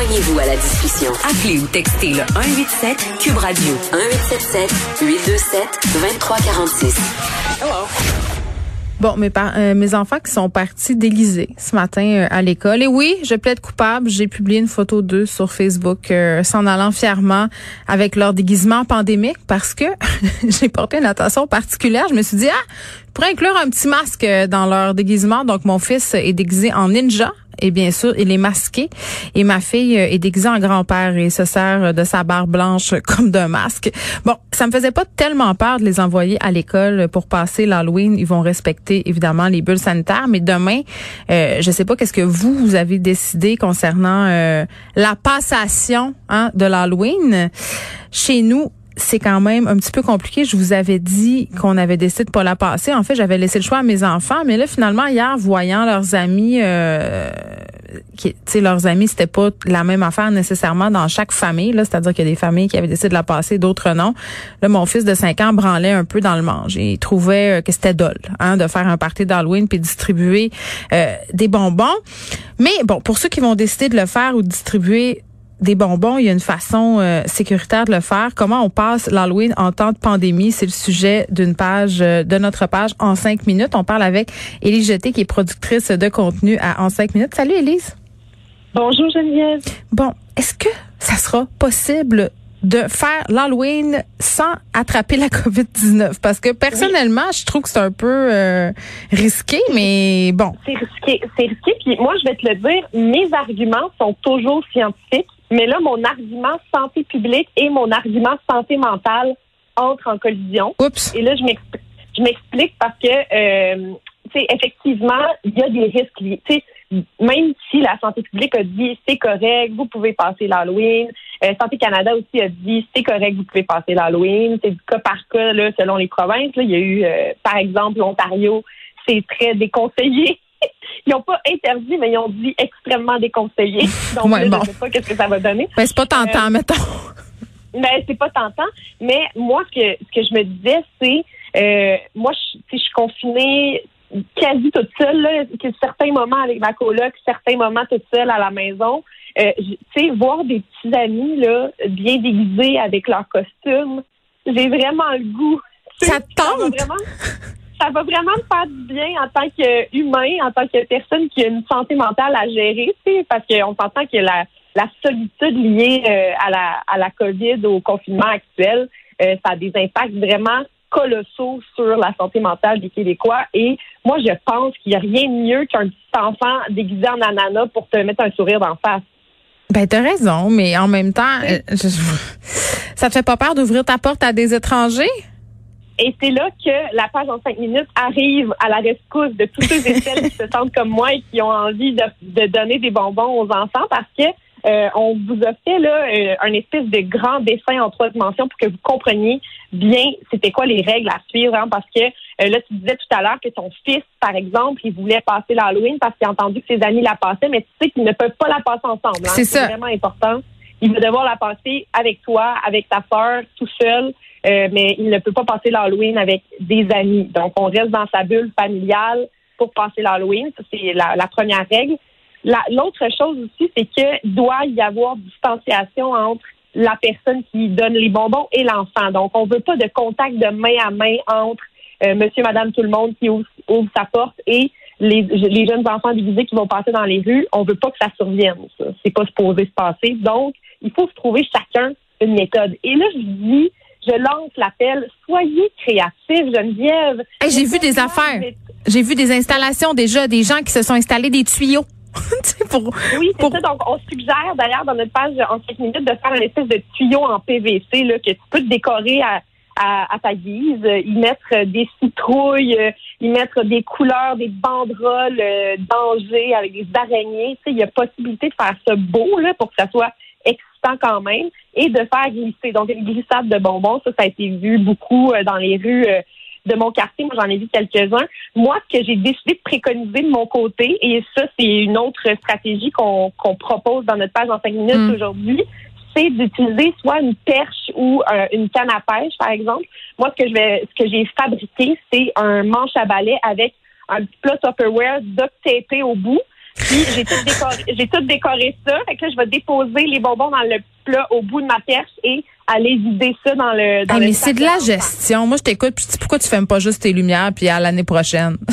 Joignez-vous à la discussion. Appelez ou textez le 187 Cube Radio 1877 827 2346. Bon, mes, par- euh, mes enfants qui sont partis déguisés ce matin euh, à l'école. Et oui, je plaide coupable. J'ai publié une photo d'eux sur Facebook euh, s'en allant fièrement avec leur déguisement pandémique parce que j'ai porté une attention particulière. Je me suis dit, ah, je pourrais inclure un petit masque dans leur déguisement. Donc, mon fils est déguisé en ninja. Et bien sûr, il est masqué. Et ma fille euh, est déguisée en grand-père et se sert euh, de sa barre blanche comme d'un masque. Bon, ça me faisait pas tellement peur de les envoyer à l'école pour passer l'Halloween. Ils vont respecter évidemment les bulles sanitaires. Mais demain, euh, je sais pas qu'est-ce que vous, avez décidé concernant euh, la passation hein, de l'Halloween. Chez nous, c'est quand même un petit peu compliqué. Je vous avais dit qu'on avait décidé de pas la passer. En fait, j'avais laissé le choix à mes enfants, mais là, finalement, hier, voyant leurs amis, euh, qui, leurs amis, c'était pas la même affaire nécessairement dans chaque famille. Là, c'est-à-dire qu'il y a des familles qui avaient décidé de la passer, d'autres non. Là, mon fils de 5 ans branlait un peu dans le manche. Il trouvait euh, que c'était dole, hein, de faire un party d'Halloween puis distribuer euh, des bonbons. Mais bon, pour ceux qui vont décider de le faire ou de distribuer des bonbons, il y a une façon euh, sécuritaire de le faire. Comment on passe l'Halloween en temps de pandémie, c'est le sujet d'une page euh, de notre page en cinq minutes. On parle avec Élise Jeté, qui est productrice de contenu à En cinq minutes. Salut Élise. Bonjour Geneviève. Bon, est-ce que ça sera possible de faire l'Halloween sans attraper la COVID-19? Parce que personnellement, je trouve que c'est un peu euh, risqué, mais bon. C'est risqué, c'est risqué. Puis moi, je vais te le dire, mes arguments sont toujours scientifiques, mais là, mon argument santé publique et mon argument santé mentale entrent en collision. Oups. Et là, je m'explique, je m'explique parce que, euh, tu sais, effectivement, il y a des risques liés. Tu sais, même si la santé publique a dit c'est correct, vous pouvez passer l'Halloween. Euh, santé Canada aussi a dit c'est correct, vous pouvez passer l'Halloween. C'est du cas par cas là, selon les provinces. Là. Il y a eu, euh, par exemple, l'Ontario, c'est très déconseillé. Ils n'ont pas interdit, mais ils ont dit extrêmement déconseillé. Donc, Ouais, là, bon. je sais pas qu'est-ce que ça va donner. Ben, c'est pas tentant, Euh, mettons. Mais c'est pas tentant. Mais moi, ce que, ce que je me disais, c'est euh, moi, je, sais, je suis confinée quasi toute seule, là, que certains moments avec ma coloc, certains moments toute seule à la maison. Euh, tu sais, voir des petits amis là, bien déguisés avec leurs costumes, j'ai vraiment le goût. Ça te tente? vraiment, ça va vraiment me faire du bien en tant qu'humain, en tant que personne qui a une santé mentale à gérer, parce qu'on s'entend que la, la solitude liée euh, à la à la COVID, au confinement actuel, euh, ça a des impacts vraiment colossaux sur la santé mentale des Québécois. Et moi, je pense qu'il n'y a rien de mieux qu'un petit enfant déguisé en ananas pour te mettre un sourire d'en face. Ben, t'as raison, mais en même temps, euh, je- ça te fait pas peur d'ouvrir ta porte à des étrangers? Et c'est là que la page en cinq minutes arrive à la rescousse de tous ceux et celles qui se sentent comme moi et qui ont envie de, de donner des bonbons aux enfants parce que euh, on vous a fait là euh, un espèce de grand dessin en trois dimensions pour que vous compreniez bien c'était quoi les règles à suivre hein, parce que euh, là tu disais tout à l'heure que ton fils par exemple il voulait passer l'Halloween parce qu'il a entendu que ses amis la passaient mais tu sais qu'ils ne peuvent pas la passer ensemble hein. C'est vraiment important il va devoir la passer avec toi avec ta sœur tout seul euh, mais il ne peut pas passer l'Halloween avec des amis. Donc, on reste dans sa bulle familiale pour passer l'Halloween. C'est la, première règle. La- L'autre chose aussi, c'est qu'il doit y avoir distanciation entre la personne qui donne les bonbons et l'enfant. Donc, on veut pas de contact de main à main entre euh, monsieur, madame, tout le monde qui ouvre, ouvre sa porte et les, les jeunes enfants déguisés qui vont passer dans les rues. On veut pas que ça survienne. Ça. C'est pas supposé se passer. Donc, il faut se trouver chacun une méthode. Et là, je dis, je lance l'appel, soyez créatifs, Geneviève. Hey, j'ai vu des affaires. J'ai vu des installations déjà, des gens qui se sont installés des tuyaux. Pour, Oui, c'est pour- ça. Donc, on suggère d'ailleurs dans notre page en 5 minutes de faire une espèce de tuyau en PVC là, que tu peux te décorer à, à, à ta guise, y mettre des citrouilles, y mettre des couleurs, des banderoles euh, d'Angers avec des araignées. Tu sais, il y a possibilité de faire ça beau là, pour que ça soit excitant quand même et de faire glisser. Donc, une glissade de bonbons, ça, ça a été vu beaucoup euh, dans les rues euh, de mon quartier. Moi, j'en ai vu quelques-uns. Moi, ce que j'ai décidé de préconiser de mon côté, et ça, c'est une autre stratégie qu'on propose dans notre page en cinq minutes Mm. aujourd'hui, c'est d'utiliser soit une perche ou euh, une canne à pêche, par exemple. Moi, ce que je vais, ce que j'ai fabriqué, c'est un manche à balai avec un petit plat Tupperware duct tapé au bout. Puis j'ai tout décoré, j'ai tout décoré ça. Fait que là, je vais déposer les bonbons dans le plat au bout de ma perche et aller vider ça dans le dans Ah, le mais c'est de la gestion. Moi, je t'écoute, puis pourquoi tu fermes pas juste tes lumières, puis à l'année prochaine?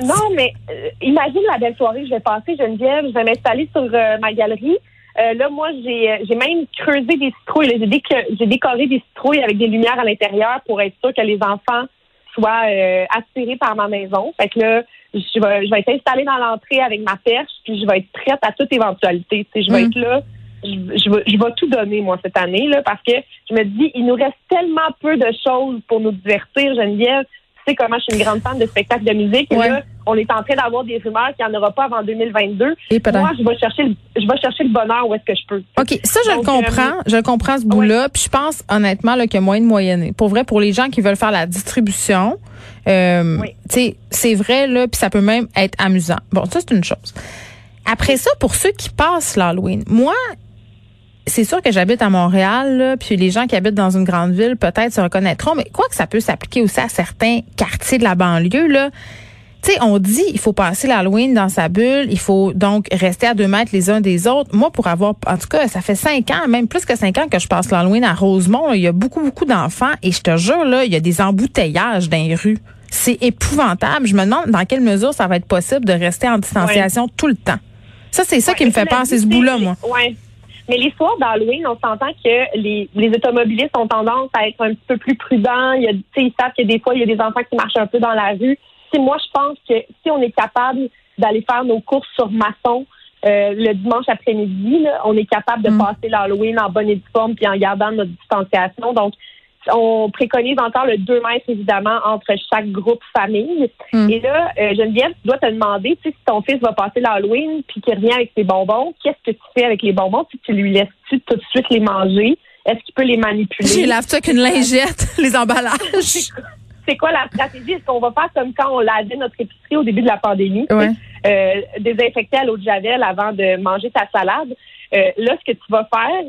Non, mais euh, imagine la belle soirée que je vais passer, Geneviève. Je vais m'installer sur euh, ma galerie. Euh, là, moi, j'ai euh, j'ai même creusé des citrouilles. J'ai déco- j'ai décoré des citrouilles avec des lumières à l'intérieur pour être sûr que les enfants soient euh, attirés par ma maison. Fait que là, je vais, je vais être installée dans l'entrée avec ma perche, puis je vais être prête à toute éventualité. Tu sais, je vais Mm. être là. Je, je, vais, je vais tout donner, moi, cette année, là, parce que je me dis, il nous reste tellement peu de choses pour nous divertir, Geneviève. Tu sais comment je suis une grande fan de spectacles de musique. Et là, on est en train d'avoir des rumeurs qu'il n'y en aura pas avant 2022. Et peut-être. Moi, je vais chercher le, je vais chercher le bonheur où est-ce que je peux. OK, ça, je Donc, le comprends. je le comprends, ce bout-là. Puis je pense, honnêtement, qu'il y a moyen de moyenner. Pour vrai, pour les gens qui veulent faire la distribution, euh, Oui. c'est vrai, là, puis ça peut même être amusant. Bon, ça, c'est une chose. Après ça, pour ceux qui passent l'Halloween, moi, c'est sûr que j'habite à Montréal, puis les gens qui habitent dans une grande ville peut-être se reconnaîtront, mais quoi que ça peut s'appliquer aussi à certains quartiers de la banlieue, là. Tu sais, on dit il faut passer l'Halloween dans sa bulle, il faut donc rester à deux mètres les uns des autres. Moi, pour avoir, en tout cas, ça fait cinq ans, même plus que cinq ans que je passe l'Halloween à Rosemont. il y a beaucoup, beaucoup d'enfants et je te jure, là, il y a des embouteillages dans les rues. C'est épouvantable. Je me demande dans quelle mesure ça va être possible de rester en distanciation tout le temps. Ça, c'est ça qui me fait peur, c'est ce bout-là, moi. Ouais. Mais les soirs d'Halloween, on s'entend que les, les automobilistes ont tendance à être un petit peu plus prudents. Il y a, tu sais, ils savent que des fois, il y a des enfants qui marchent un peu dans la rue. Sais, moi, je pense que si on est capable d'aller faire nos courses sur maçon euh, le dimanche après-midi, on est capable de Mm. passer l'Halloween en bonne et due forme puis en gardant notre distanciation. Donc, on préconise encore le 2 mètres, évidemment, entre chaque groupe famille. Mm. Et là, euh, Geneviève, tu dois te demander, tu sais, si ton fils va passer l'Halloween puis qu'il revient avec ses bonbons, qu'est-ce que tu fais avec les bonbons? Tu, tu lui laisses-tu tout de suite les manger? Est-ce qu'il peut les manipuler? J'ai lave ça avec une lingette, les emballages. C'est quoi la stratégie? Est-ce qu'on va faire comme quand on lavait notre épicerie au début de la pandémie? Ouais. euh, désinfecter à l'eau de javel avant de manger ta salade? Euh, là, ce que tu vas faire,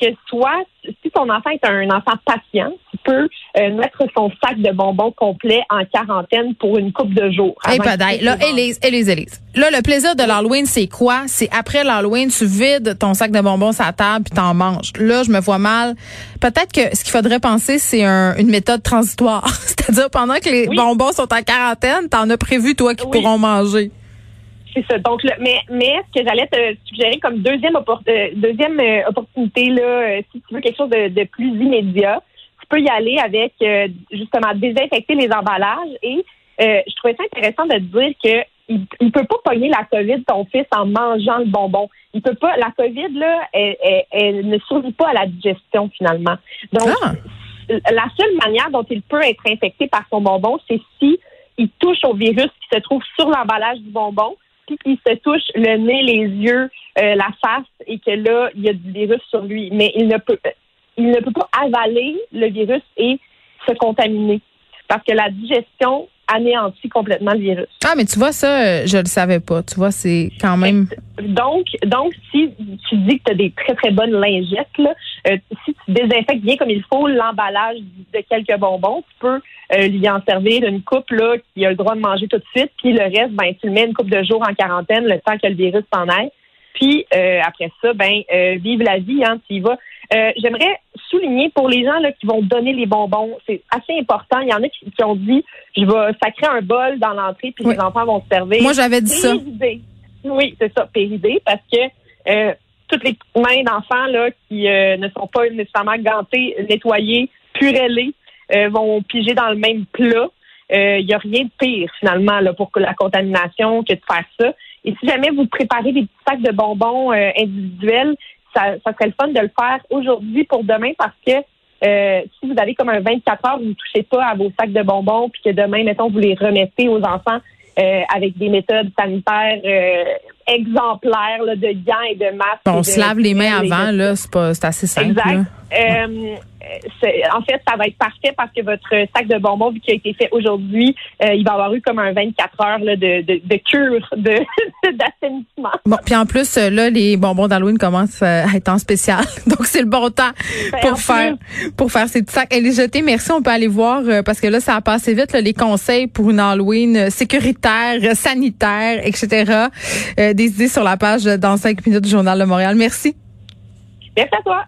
c'est que soit, si ton enfant est un enfant patient, tu peux euh, mettre son sac de bonbons complet en quarantaine pour une coupe de jours. Hey, padaille. qu'il Là. Élise, Élise, Élise. Là, le plaisir de l'Halloween, c'est quoi? C'est après l'Halloween, tu vides ton sac de bonbons sur la table puis t'en manges. Là, je me vois mal. Peut-être que ce qu'il faudrait penser, c'est un- une méthode transitoire. C'est-à-dire, pendant que les Oui. bonbons sont en quarantaine, t'en as prévu, toi, qui Oui. pourront manger. C'est ça. Donc, le- mais, mais ce que j'allais te suggérer comme deuxième, oppor- euh, deuxième euh, opportunité, là, euh, si tu veux quelque chose de, de plus immédiat, tu peux y aller avec euh, justement désinfecter les emballages. Et euh, je trouvais ça intéressant de te dire que il, il peut pas pogner la COVID ton fils en mangeant le bonbon. Il peut pas. La COVID là, elle, elle- elle ne survit pas à la digestion finalement. Donc, Ah. la seule manière dont il peut être infecté par son bonbon, c'est si il touche au virus qui se trouve sur l'emballage du bonbon, puis qu'il se touche le nez, les yeux, euh, la face, et que là, il y a du virus sur lui. Mais il ne peut, il ne peut pas avaler le virus et se contaminer. Parce que la digestion anéantit complètement le virus. Ah, mais tu vois, ça, euh, je le savais pas. Tu vois, c'est quand même... Donc, donc, si tu dis que tu as des très, très bonnes lingettes, là, euh, si tu désinfectes bien comme il faut l'emballage de quelques bonbons, tu peux euh, lui en servir une coupe là, qui a le droit de manger tout de suite, puis le reste, ben, tu le mets une coupe de jours en quarantaine, le temps que le virus s'en aille. Puis euh, après ça, ben, vive la vie, hein, tu y vas. J'aimerais souligner pour les gens là, qui vont donner les bonbons, c'est assez important. Il y en a qui, qui ont dit je vais sacrer un bol dans l'entrée, puis Oui. les enfants vont se servir. Moi, j'avais dit ça. Oui, c'est ça, péridé, parce que euh, toutes les mains d'enfants là qui euh, ne sont pas nécessairement gantées, nettoyées, purellées, euh, vont piger dans le même plat. Il n'y a rien de pire finalement là, pour que la contamination que de faire ça. Et si jamais vous préparez des petits sacs de bonbons individuels, ça, ça serait le fun de le faire aujourd'hui pour demain parce que euh, si vous avez comme un 24 heures, vous ne touchez pas à vos sacs de bonbons, puis que demain, mettons, vous les remettez aux enfants euh, avec des méthodes sanitaires euh, exemplaires là, de gants et de masques. On se lave les mains avant, là. C'est pas, c'est assez simple. Exact. là. Euh, en fait, ça va être parfait parce que votre sac de bonbons, vu qu'il a été fait aujourd'hui, euh, il va avoir eu comme un 24 heures là, de, de, de cure de d'assainissement. Bon, puis en plus, euh, là, les bonbons d'Halloween commencent à être en spécial. Donc, c'est le bon temps Ben, en pour faire pour faire ces petits sacs. Elle est jetée. Merci. On peut aller voir parce que là, ça a passé vite, là, les conseils pour une Halloween sécuritaire, sanitaire, etc. Euh, des idées sur la page dans 5 minutes du Journal de Montréal. Merci. Merci à toi.